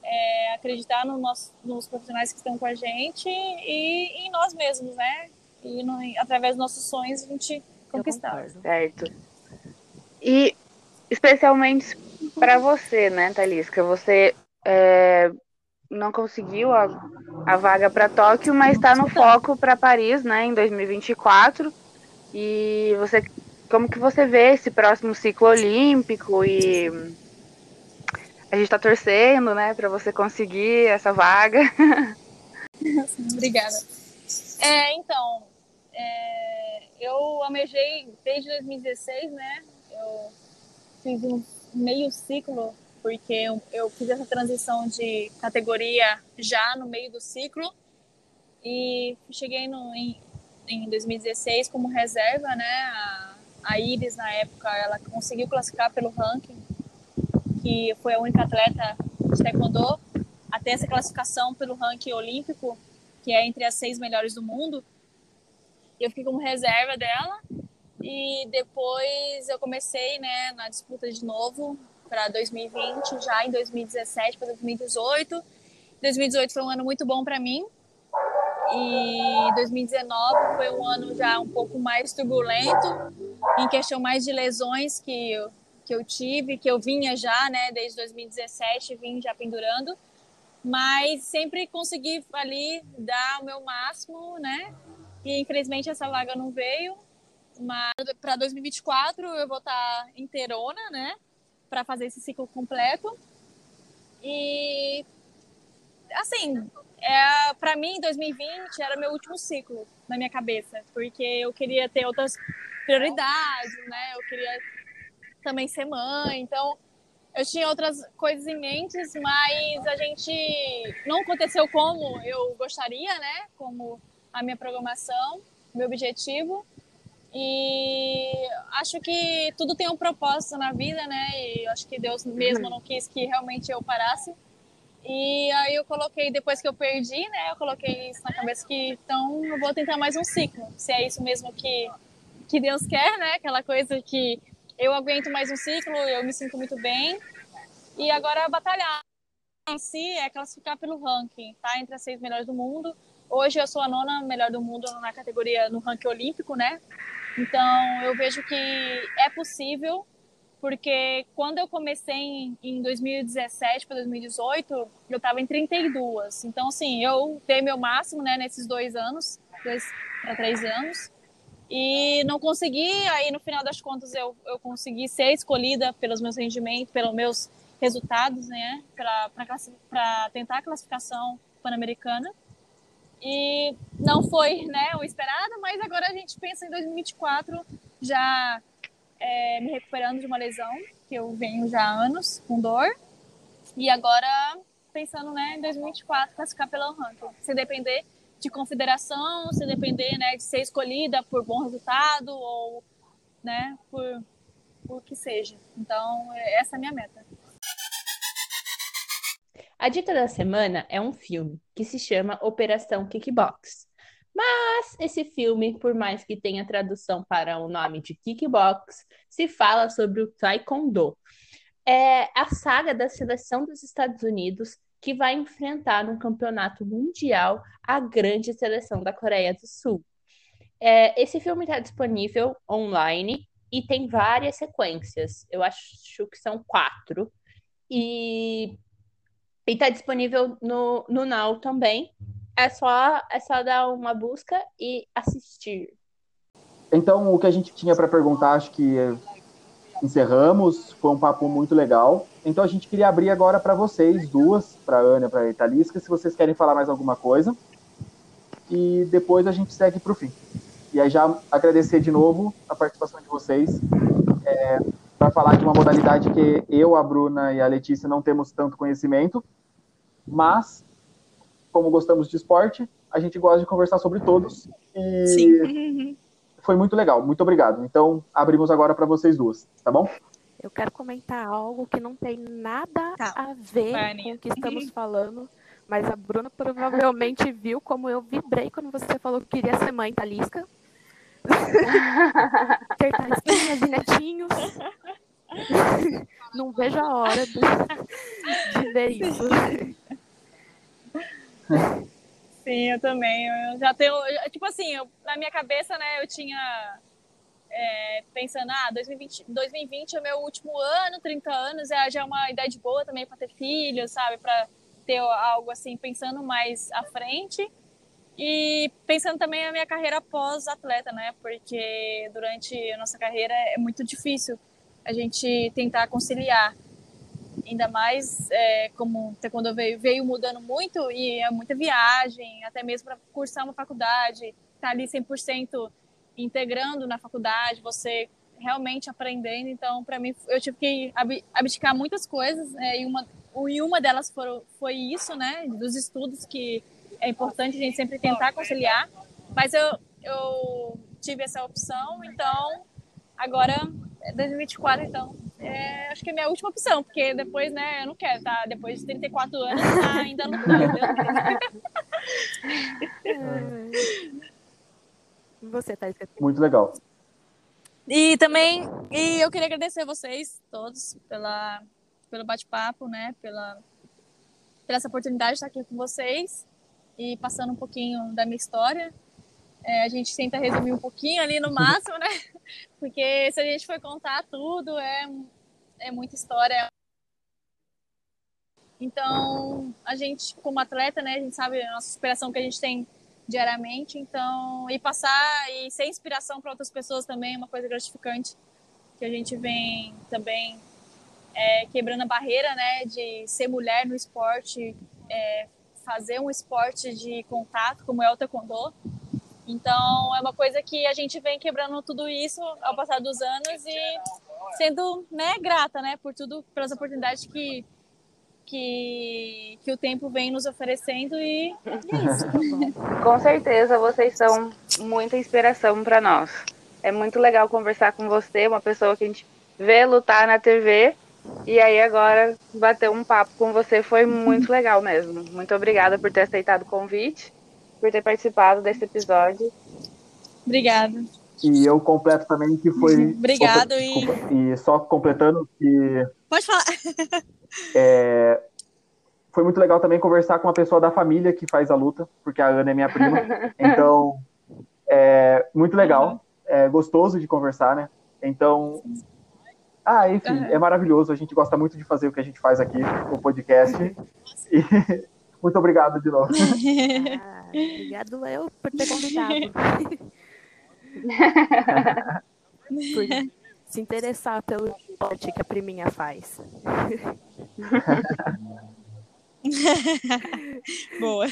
é, acreditar no nosso, nos profissionais que estão com a gente e, em nós mesmos, né? E no, através dos nossos sonhos a gente conquistar. Certo. E especialmente para você, né, Thalisca? Você é, não conseguiu a, a vaga para Tóquio, mas está no foco para Paris, né, em 2024. E você, como que você vê esse próximo ciclo olímpico e a gente está torcendo, né, para você conseguir essa vaga. Obrigada. É, então, é, eu almejei desde 2016, né? Eu fiz um meio ciclo, porque eu, fiz essa transição de categoria já no meio do ciclo e cheguei no, em, em 2016 como reserva, né? A, a Iris, na época, ela conseguiu classificar pelo ranking, que foi a única atleta de taekwondo a ter essa classificação pelo ranking olímpico, que é entre as seis melhores do mundo. Eu fiquei como reserva dela e depois eu comecei, né, na disputa de novo para 2020, já em 2017 para 2018. 2018 foi um ano muito bom para mim. E 2019 foi um ano já um pouco mais turbulento, em questão mais de lesões que eu, que eu tive, que eu vinha já, né, desde 2017, vim já pendurando, mas sempre consegui ali dar o meu máximo, né, E infelizmente essa vaga não veio, mas para 2024 eu vou estar inteirona, né? Para fazer esse ciclo completo. E assim, é, para mim 2020 era meu último ciclo na minha cabeça, porque eu queria ter outras prioridades, né? Eu queria também ser mãe, então eu tinha outras coisas em mente, mas a gente não aconteceu como eu gostaria, né? Como a minha programação, meu objetivo. E acho que tudo tem um propósito na vida, né? E acho que Deus mesmo não quis que realmente eu parasse. E aí eu coloquei, depois que eu perdi, né? Eu coloquei isso na cabeça que então eu vou tentar mais um ciclo. Se é isso mesmo que, que Deus quer, né? Aquela coisa que eu aguento mais um ciclo, eu me sinto muito bem. E agora batalhar em si é classificar pelo ranking, tá? Entre as seis melhores do mundo. Hoje eu sou a nona melhor do mundo na categoria no ranking olímpico, né? Então eu vejo que é possível, porque quando eu comecei em 2017 para 2018, eu estava em 32. Então, assim, eu dei meu máximo, né, nesses dois anos, dois para três anos e não consegui. Aí no final das contas eu, eu consegui ser escolhida pelos meus rendimentos, pelos meus resultados, né, para tentar a classificação pan-americana. E não foi, né, o esperado, mas agora a gente pensa em 2024 já é, me recuperando de uma lesão que eu venho já há anos com dor. E agora pensando, né, em 2024 classificar pelo ranking. Se depender de confederação, se depender né, de ser escolhida por bom resultado ou né, por, por que seja. Então, essa é a minha meta. A dica da semana é um filme que se chama Operação Kickbox. Mas esse filme, por mais que tenha tradução para o nome de Kickbox, se fala sobre o Taekwondo. É a saga da seleção dos Estados Unidos que vai enfrentar no campeonato mundial a grande seleção da Coreia do Sul. É, esse filme está disponível online e tem várias sequências. Eu acho que são quatro. E está disponível no, no Now também. É só, é só dar uma busca e assistir. Então, o que a gente tinha para perguntar, acho que encerramos. Foi um papo muito legal. Então a gente queria abrir agora para vocês duas, para Ana e para Italisca, se vocês querem falar mais alguma coisa. E depois a gente segue para o fim. E aí já agradecer de novo a participação de vocês é, para falar de uma modalidade que eu, a Bruna e a Letícia não temos tanto conhecimento, mas como gostamos de esporte, a gente gosta de conversar sobre todos. E Sim. foi muito legal. Muito obrigado. Então abrimos agora para vocês duas, tá bom? Eu quero comentar algo que não tem nada tá. a ver Vai, com o que estamos falando, mas a Bruna provavelmente viu como eu vibrei quando você falou que queria ser mãe Talisca. Ter Talisquinhas e netinhos. Não vejo a hora de, de ver isso. Sim, eu também. Eu já tenho. Tipo assim, eu, na minha cabeça, né, eu tinha é, pensando, ah, 2020, 2020 é meu último ano, 30 anos, é, já é uma idade boa também para ter filhos, sabe? Para ter algo assim, pensando mais à frente. E pensando também na minha carreira pós-atleta, né? Porque durante a nossa carreira é muito difícil a gente tentar conciliar. Ainda mais é, como quando veio, veio mudando muito e é muita viagem, até mesmo para cursar uma faculdade, tá ali 100% integrando na faculdade, você realmente aprendendo. Então, para mim, eu tive que abdicar muitas coisas, né? e, uma, e uma delas foi, foi isso, né? Dos estudos, que é importante a gente sempre tentar conciliar. Mas eu, eu tive essa opção, então, agora, 2024, então, é, acho que é a minha última opção, porque depois, né, eu não quero, tá? Depois de 34 anos, tá ainda não Você, Thais? Muito legal. E também, e eu queria agradecer a vocês todos pela, pelo bate-papo, né? Pela, pela essa oportunidade de estar aqui com vocês e passando um pouquinho da minha história. É, a gente tenta resumir um pouquinho ali no máximo, né? Porque se a gente for contar tudo, é, é muita história. Então, a gente, como atleta, né, a gente sabe a nossa inspiração que a gente tem diariamente. Então, e passar e ser inspiração para outras pessoas também é uma coisa gratificante que a gente vem também é, quebrando a barreira, né, de ser mulher no esporte, é, fazer um esporte de contato como é o taekwondo. Então, é uma coisa que a gente vem quebrando tudo isso ao passar dos anos e sendo, né, grata, né, por tudo, pelas oportunidades que que, que o tempo vem nos oferecendo e, é isso. Com certeza vocês são muita inspiração para nós. É muito legal conversar com você, uma pessoa que a gente vê lutar na TV. E aí agora bater um papo com você foi muito legal mesmo. Muito obrigada por ter aceitado o convite, por ter participado desse episódio. Obrigada. E eu completo também que foi. Obrigado Opa, e. desculpa. E só completando que Pode falar. é, foi muito legal também conversar com uma pessoa da família que faz a luta, porque a Ana é minha prima. Então, é muito legal. É gostoso de conversar, né? Então. Ah, enfim, é maravilhoso. A gente gosta muito de fazer o que a gente faz aqui, o podcast. E muito obrigado de novo. Ah, obrigado eu por ter convidado. por se interessar pelo esporte que a priminha faz. Boa.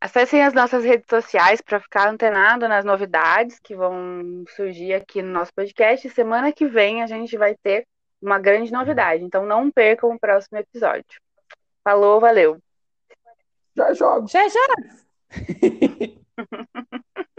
Acessem as nossas redes sociais para ficar antenado nas novidades que vão surgir aqui no nosso podcast. Semana que vem a gente vai ter uma grande novidade, então não percam o próximo episódio. Falou, valeu. Já jogo. Já, já.